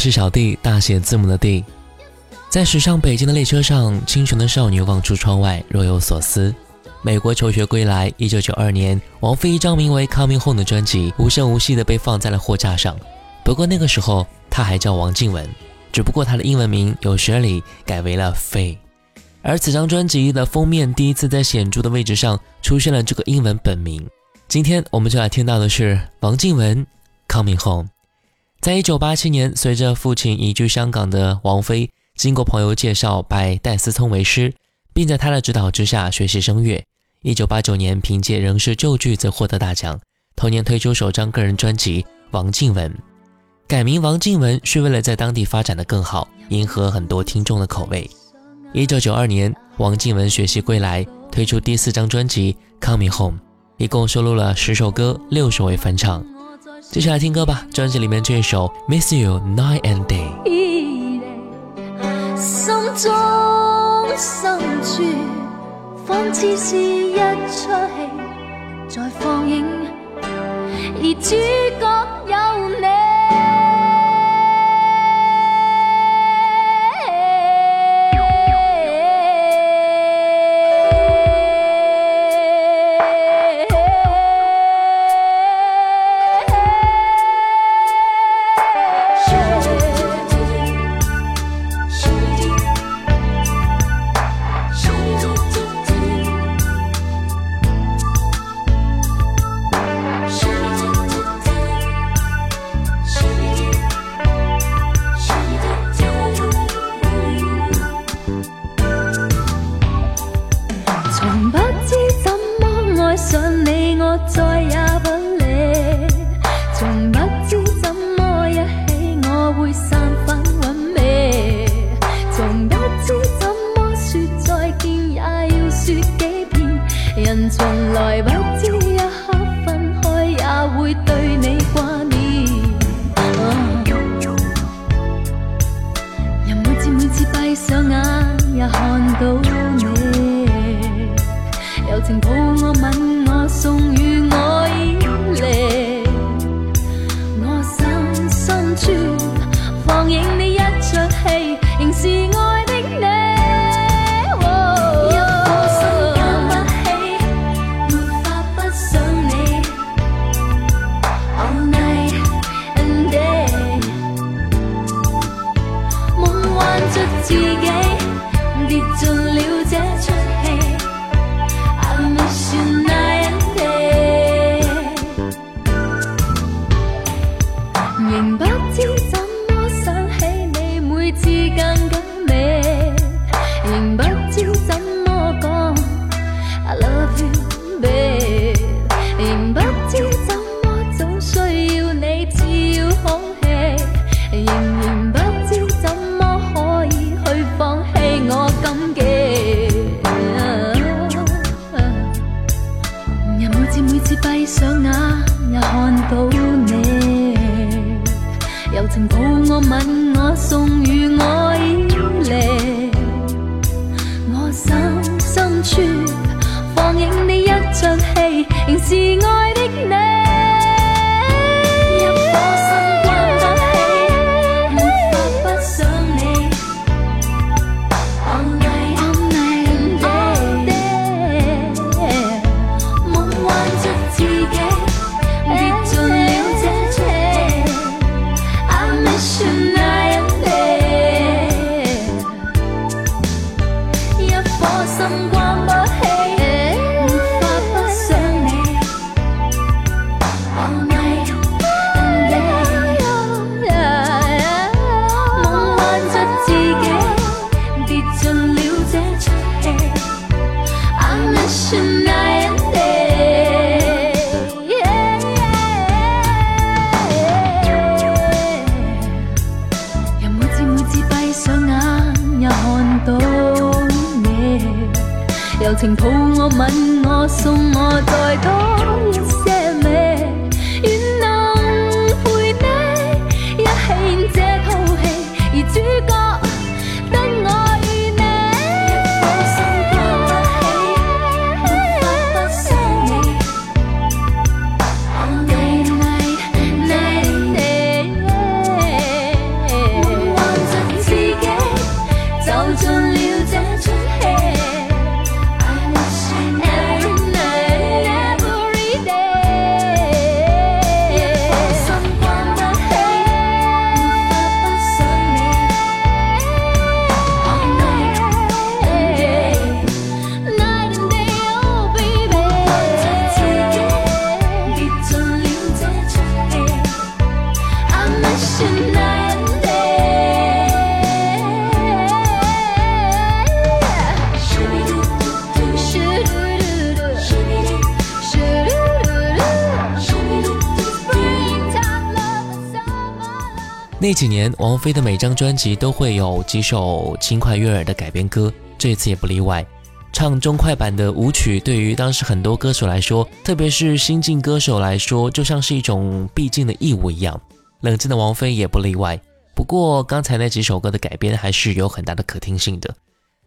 是小弟，大写字母的弟。在驶上北京的列车上，清纯的少女望出窗外，若有所思。美国求学归来，一九九二年，王菲一张名为《Coming Home》的专辑无声无息地被放在了货架上。不过那个时候，她还叫王靖雯，只不过她的英文名由 Shirley 改为了菲。而此张专辑的封面第一次在显著的位置上出现了这个英文本名。今天我们就来听到的是王靖雯《Coming Home》。在一九八七年，随着父亲移居香港的王菲，经过朋友介绍拜戴思聪为师，并在他的指导之下学习声乐。一九八九年，凭借仍是旧句子获得大奖。同年推出首张个人专辑《王静文》，改名王静文是为了在当地发展的更好，迎合很多听众的口味。一九九二年，王静文学习归来，推出第四张专辑《Coming Home》，一共收录了十首歌，六首为翻唱。接下来听歌吧，专辑里面这一首《Miss You Night and Day》。心中深处，仿似是一出戏，在放映，而主角有你。深深处放映你一出戏仍是爱。那几年，王菲的每张专辑都会有几首轻快悦耳的改编歌，这次也不例外。唱中快版的舞曲，对于当时很多歌手来说，特别是新晋歌手来说，就像是一种必经的义务一样。冷静的王菲也不例外。不过，刚才那几首歌的改编还是有很大的可听性的。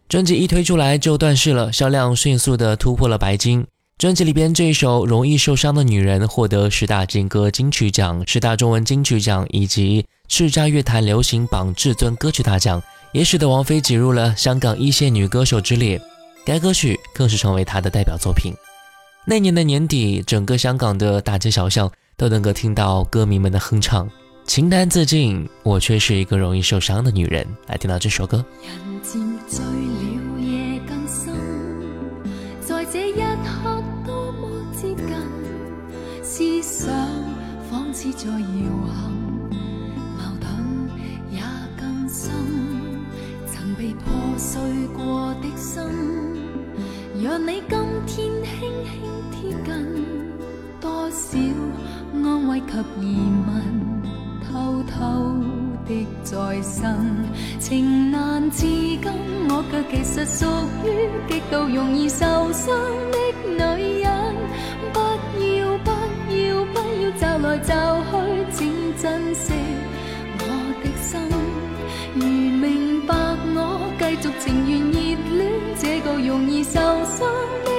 专辑一推出来就断市了，销量迅速的突破了白金。专辑里边这一首《容易受伤的女人》获得十大劲歌金曲奖、十大中文金曲奖以及叱咤乐坛流行榜至尊歌曲大奖，也使得王菲挤入了香港一线女歌手之列。该歌曲更是成为她的代表作品。那年的年底，整个香港的大街小巷都能够听到歌迷们的哼唱，情难自禁，我却是一个容易受伤的女人。来听到这首歌在这一刻多么接近思。想仿似在遥心。曾被破碎过的心，让你今天轻轻贴近，多少安慰及疑问，偷偷的在生。情难自禁，我却其实属于极度容易受伤的女人。找来找去，请珍惜我的心。如明白续情缘热恋，这个容易受伤。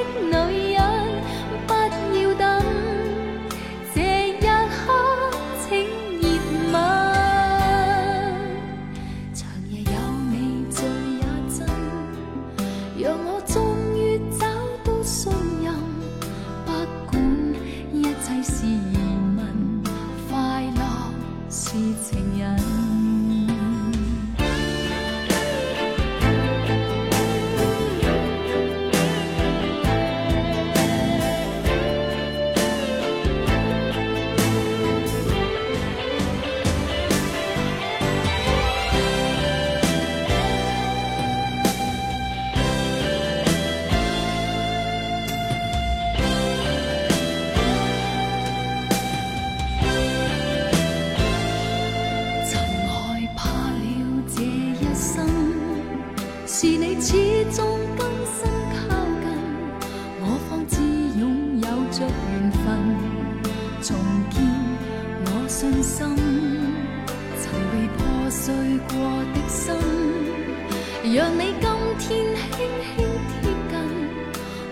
让你今天轻轻贴近，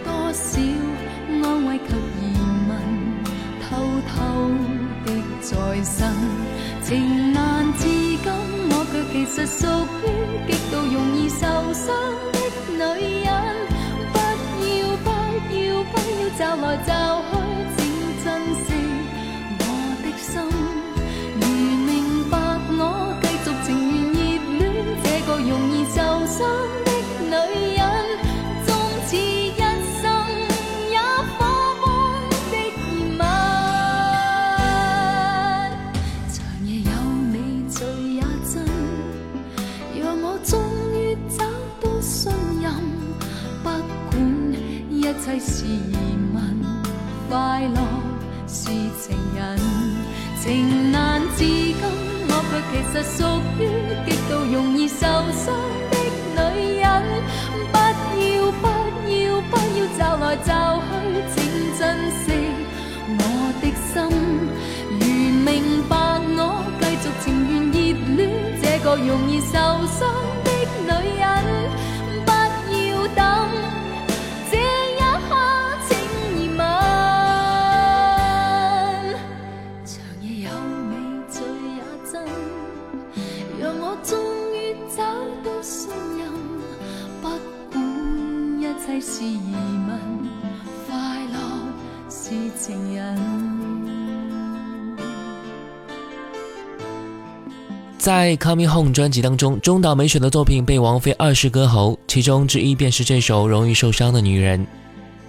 多少安慰及疑问，偷偷的在生。情难自禁，我却其实快乐是情人。情难自禁，我却其实属于极度容易受伤的女人。不要不要不要找来找去，请珍惜我的心。如明白我继续情愿热恋，这个容易受伤情人。在《Coming Home》专辑当中，中岛美雪的作品被王菲二世歌喉，其中之一便是这首《容易受伤的女人》。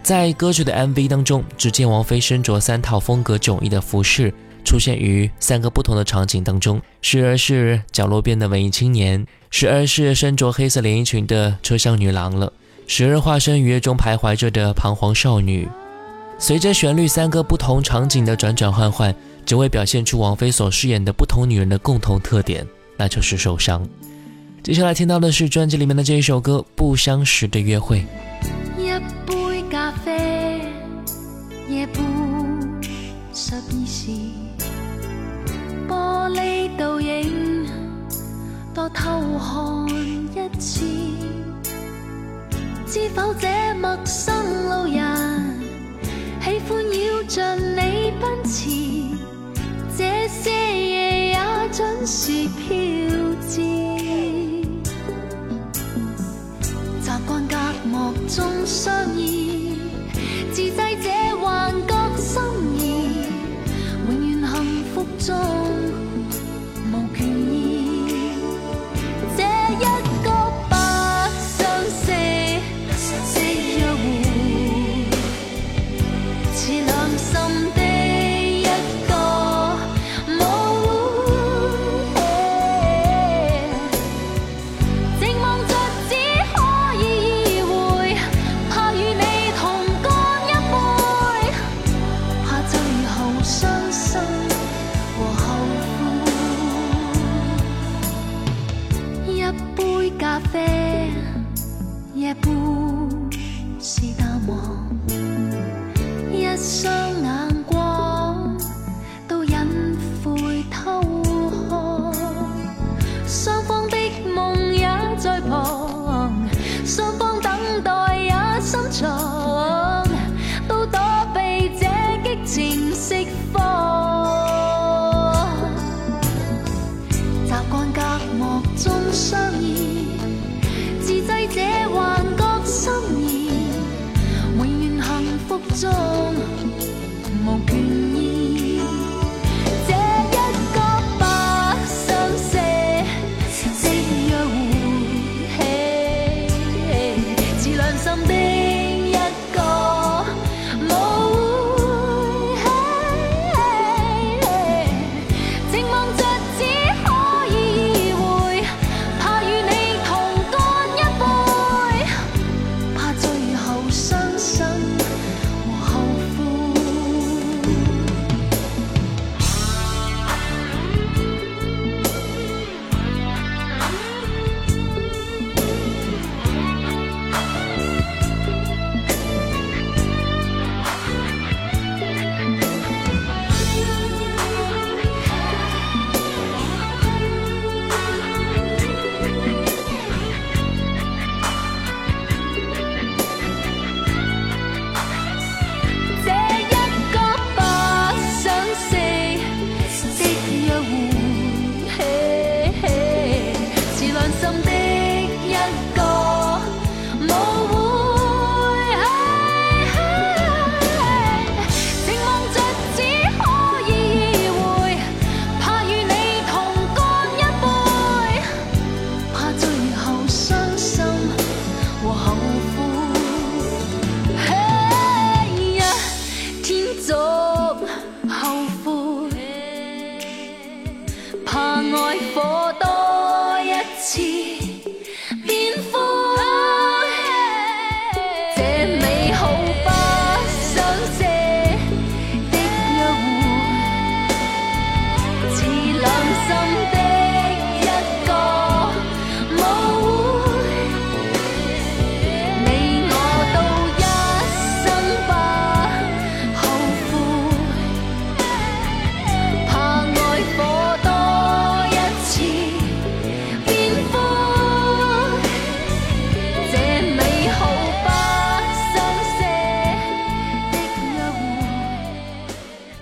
在歌曲的 MV 当中，只见王菲身着三套风格迥异的服饰，出现于三个不同的场景当中：时而是角落边的文艺青年，时而是身着黑色连衣裙的车厢女郎了，时而化身雨夜中徘徊着的彷徨少女。随着旋律三个不同场景的转转换换，只为表现出王菲所饰演的不同女人的共同特点，那就是受伤。接下来听到的是专辑里面的这一首歌《不相识的约会》。一杯咖啡，夜半十二時，玻璃倒影，多偷看一次。知否这陌生路人，喜欢绕着你奔驰，这些夜也準時飄至。习惯隔膜中相依，自制这幻觉心意，永远幸福中无倦意。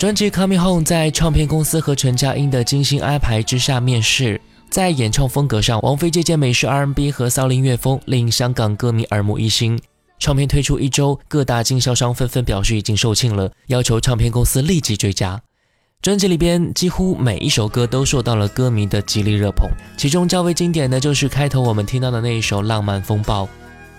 专辑《Coming Home》在唱片公司和陈佳音的精心安排之下面世。在演唱风格上，王菲借鉴美式 R&B 和骚灵乐风，令香港歌迷耳目一新。唱片推出一周，各大经销商纷纷表示已经售罄了，要求唱片公司立即追加。专辑里边几乎每一首歌都受到了歌迷的极力热捧，其中较为经典的就是开头我们听到的那一首《浪漫风暴》，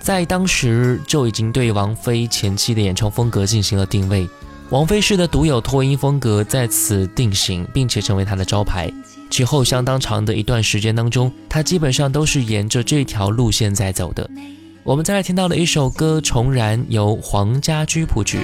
在当时就已经对王菲前期的演唱风格进行了定位。王菲式的独有拖音风格在此定型，并且成为她的招牌。其后相当长的一段时间当中，她基本上都是沿着这条路线在走的。我们再来听到了一首歌《重燃》，由黄家驹谱曲。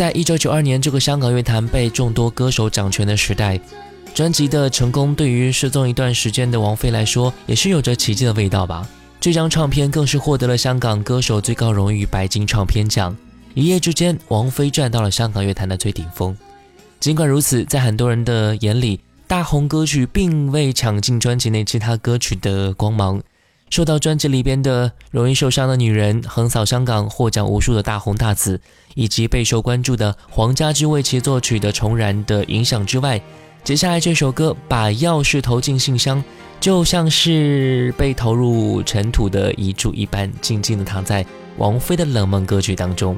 在一九九二年这个香港乐坛被众多歌手掌权的时代，专辑的成功对于失踪一段时间的王菲来说，也是有着奇迹的味道吧。这张唱片更是获得了香港歌手最高荣誉白金唱片奖。一夜之间，王菲站到了香港乐坛的最顶峰。尽管如此，在很多人的眼里，大红歌曲并未抢尽专辑内其他歌曲的光芒。受到专辑里边的《容易受伤的女人》横扫香港获奖无数的大红大紫，以及备受关注的黄家驹为其作曲的《重燃》的影响之外，接下来这首歌把钥匙投进信箱，就像是被投入尘土的遗嘱一般，静静地躺在王菲的冷门歌曲当中。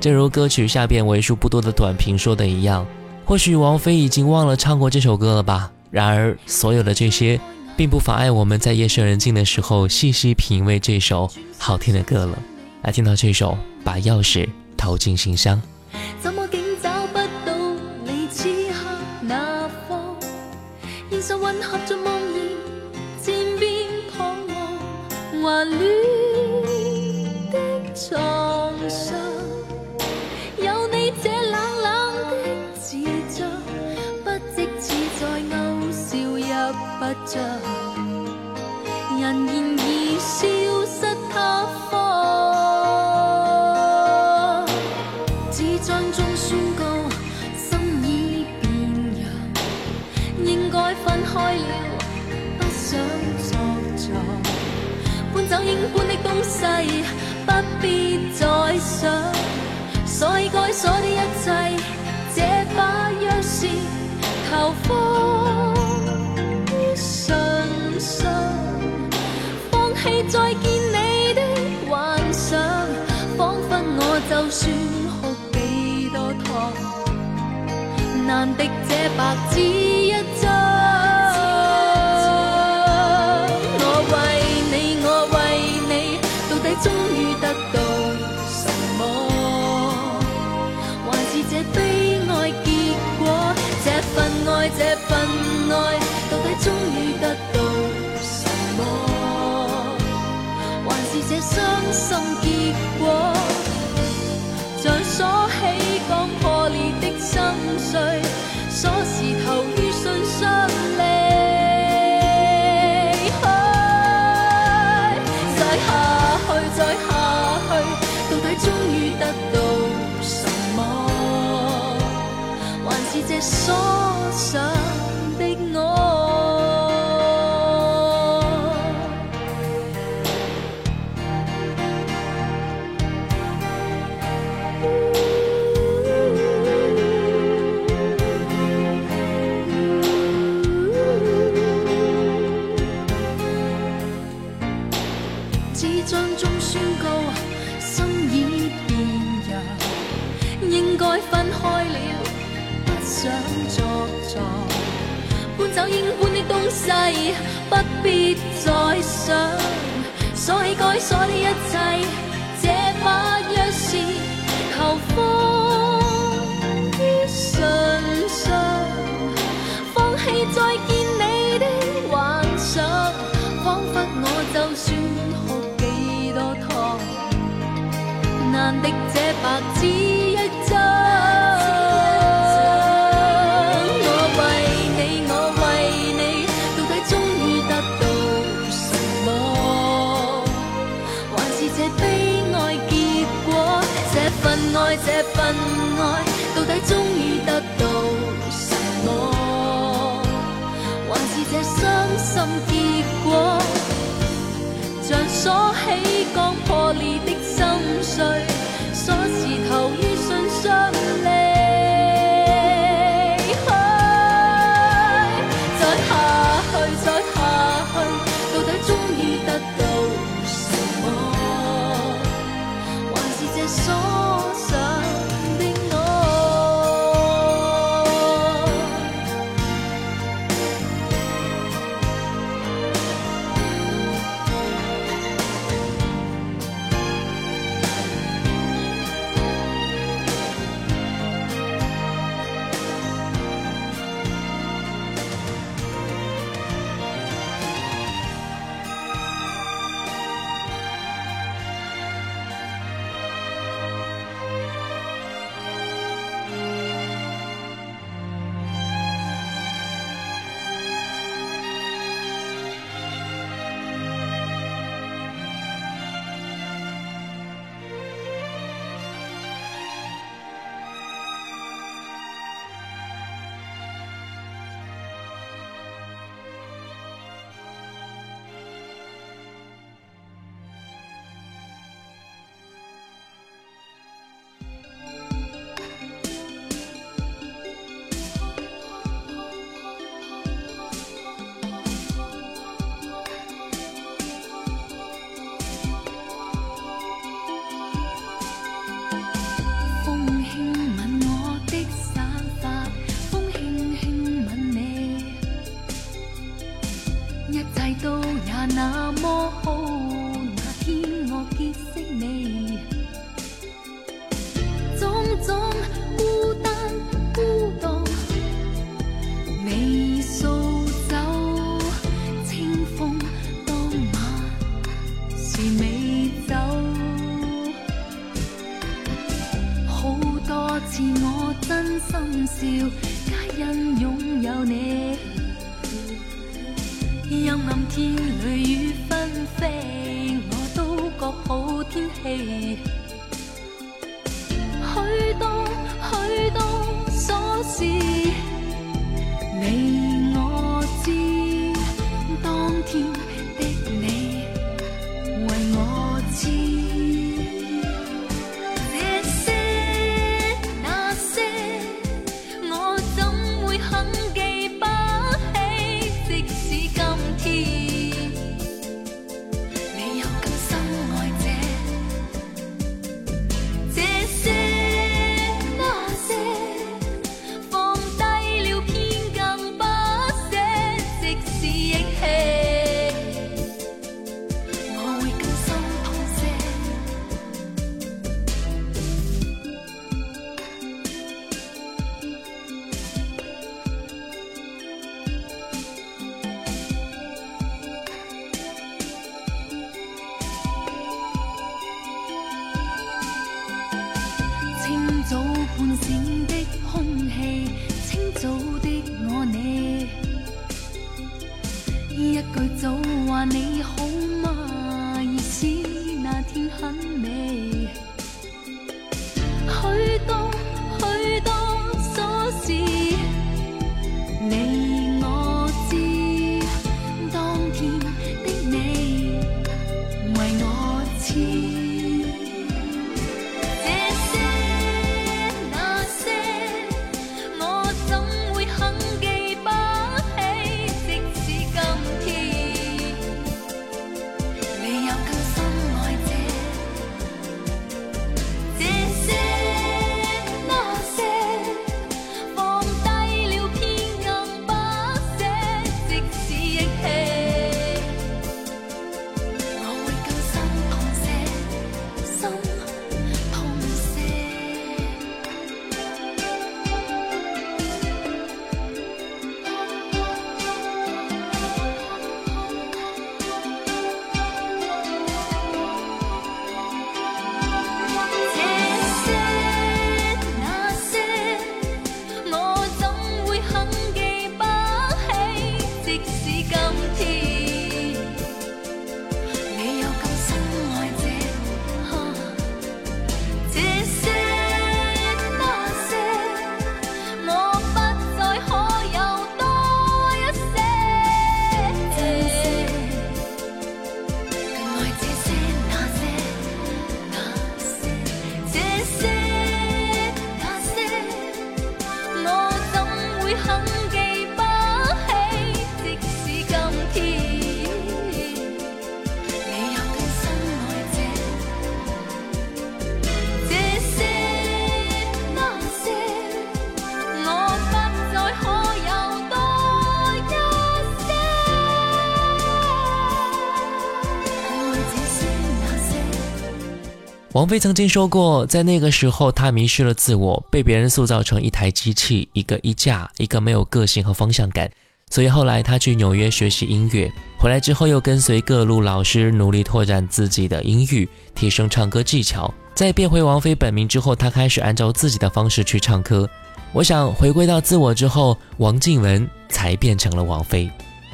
正如歌曲下边为数不多的短评说的一样，或许王菲已经忘了唱过这首歌了吧。然而，所有的这些。并不妨碍我们在夜深人静的时候细细品味这首好听的歌了。来听到这首《把钥匙投进信箱》。混合着梦儿，渐变彷徨。还乱人然已消失他方，纸张中宣告心已变样，应该分开了，不想作状。搬走应搬的东西，不必再想，所以该锁的一切，这把钥匙投放。我就算哭几多趟，难敌这白纸一张。我为你，我为你，到底终于得到什么？还是这悲哀结果？这份爱，这份爱，到底终于得到什么？还是？这伤心结果，锁起刚破裂的心碎，想，锁起该锁的一切，这把钥匙求放于唇上，放弃再见你的幻想，仿佛我就算哭几多趟，难敌这白纸。爱这份多次我真心笑，皆因拥有你。阴暗天里雨纷飞，我都觉好天气。许多许多琐事，你我知。当天半醒的空气，清早的我你，一句早話你好吗？意思那天很美，王菲曾经说过，在那个时候，她迷失了自我，被别人塑造成一台机器，一个衣架，一个没有个性和方向感。所以后来她去纽约学习音乐，回来之后又跟随各路老师努力拓展自己的音域，提升唱歌技巧。在变回王菲本名之后，她开始按照自己的方式去唱歌。我想回归到自我之后，王靖雯才变成了王菲。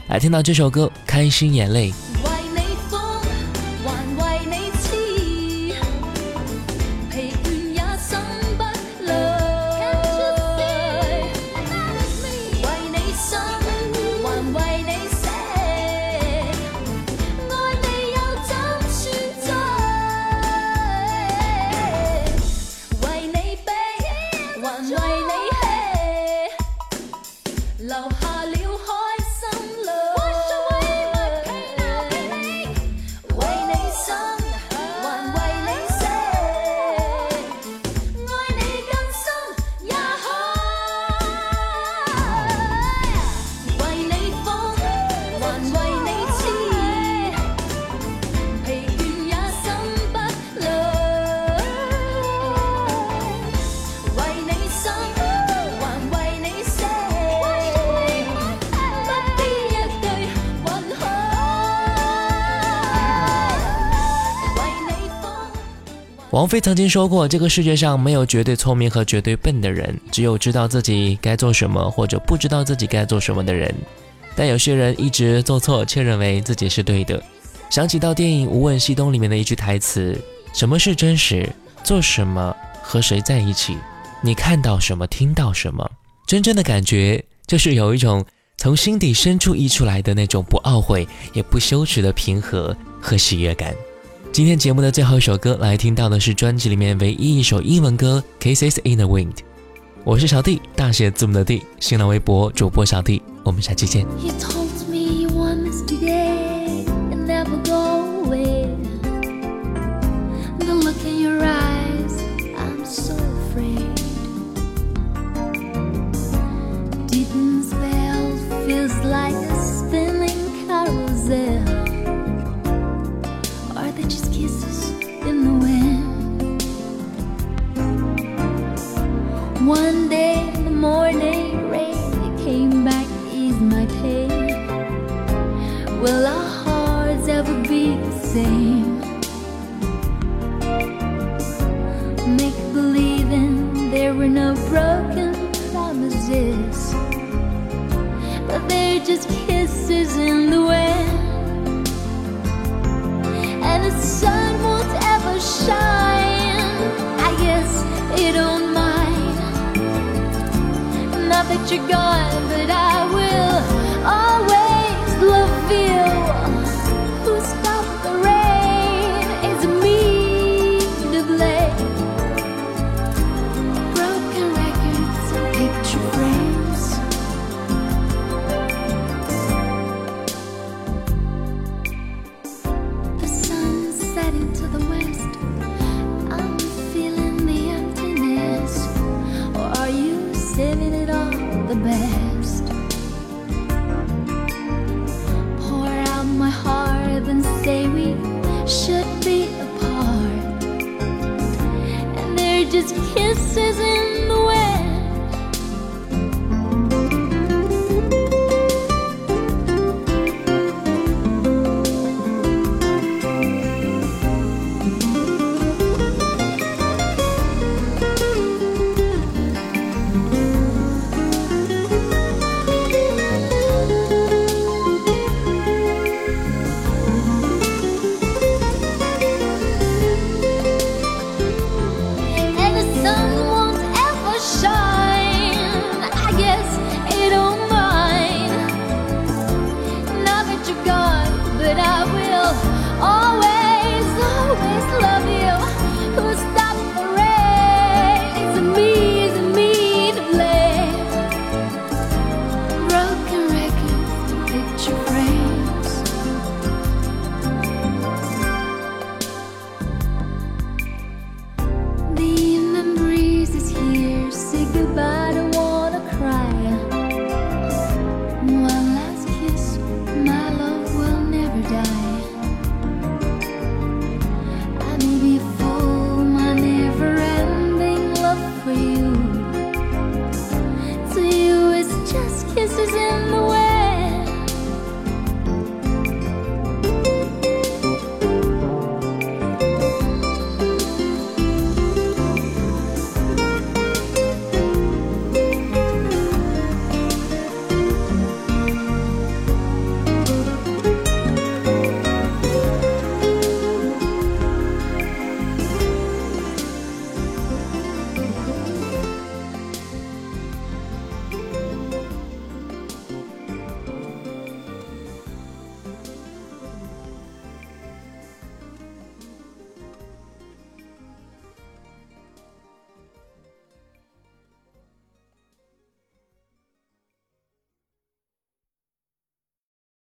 来，听到这首歌《开心眼泪》。王菲曾经说过：“这个世界上没有绝对聪明和绝对笨的人，只有知道自己该做什么或者不知道自己该做什么的人。但有些人一直做错，却认为自己是对的。”想起到电影《无问西东》里面的一句台词：“什么是真实？做什么？和谁在一起？你看到什么？听到什么？真正的感觉就是有一种从心底深处溢出来的那种不懊悔也不羞耻的平和和喜悦感。”今天节目的最后一首歌，来听到的是专辑里面唯一一首英文歌《Kisses in the Wind》。我是小弟，大写字母的弟，新浪微博主播小弟，我们下期见。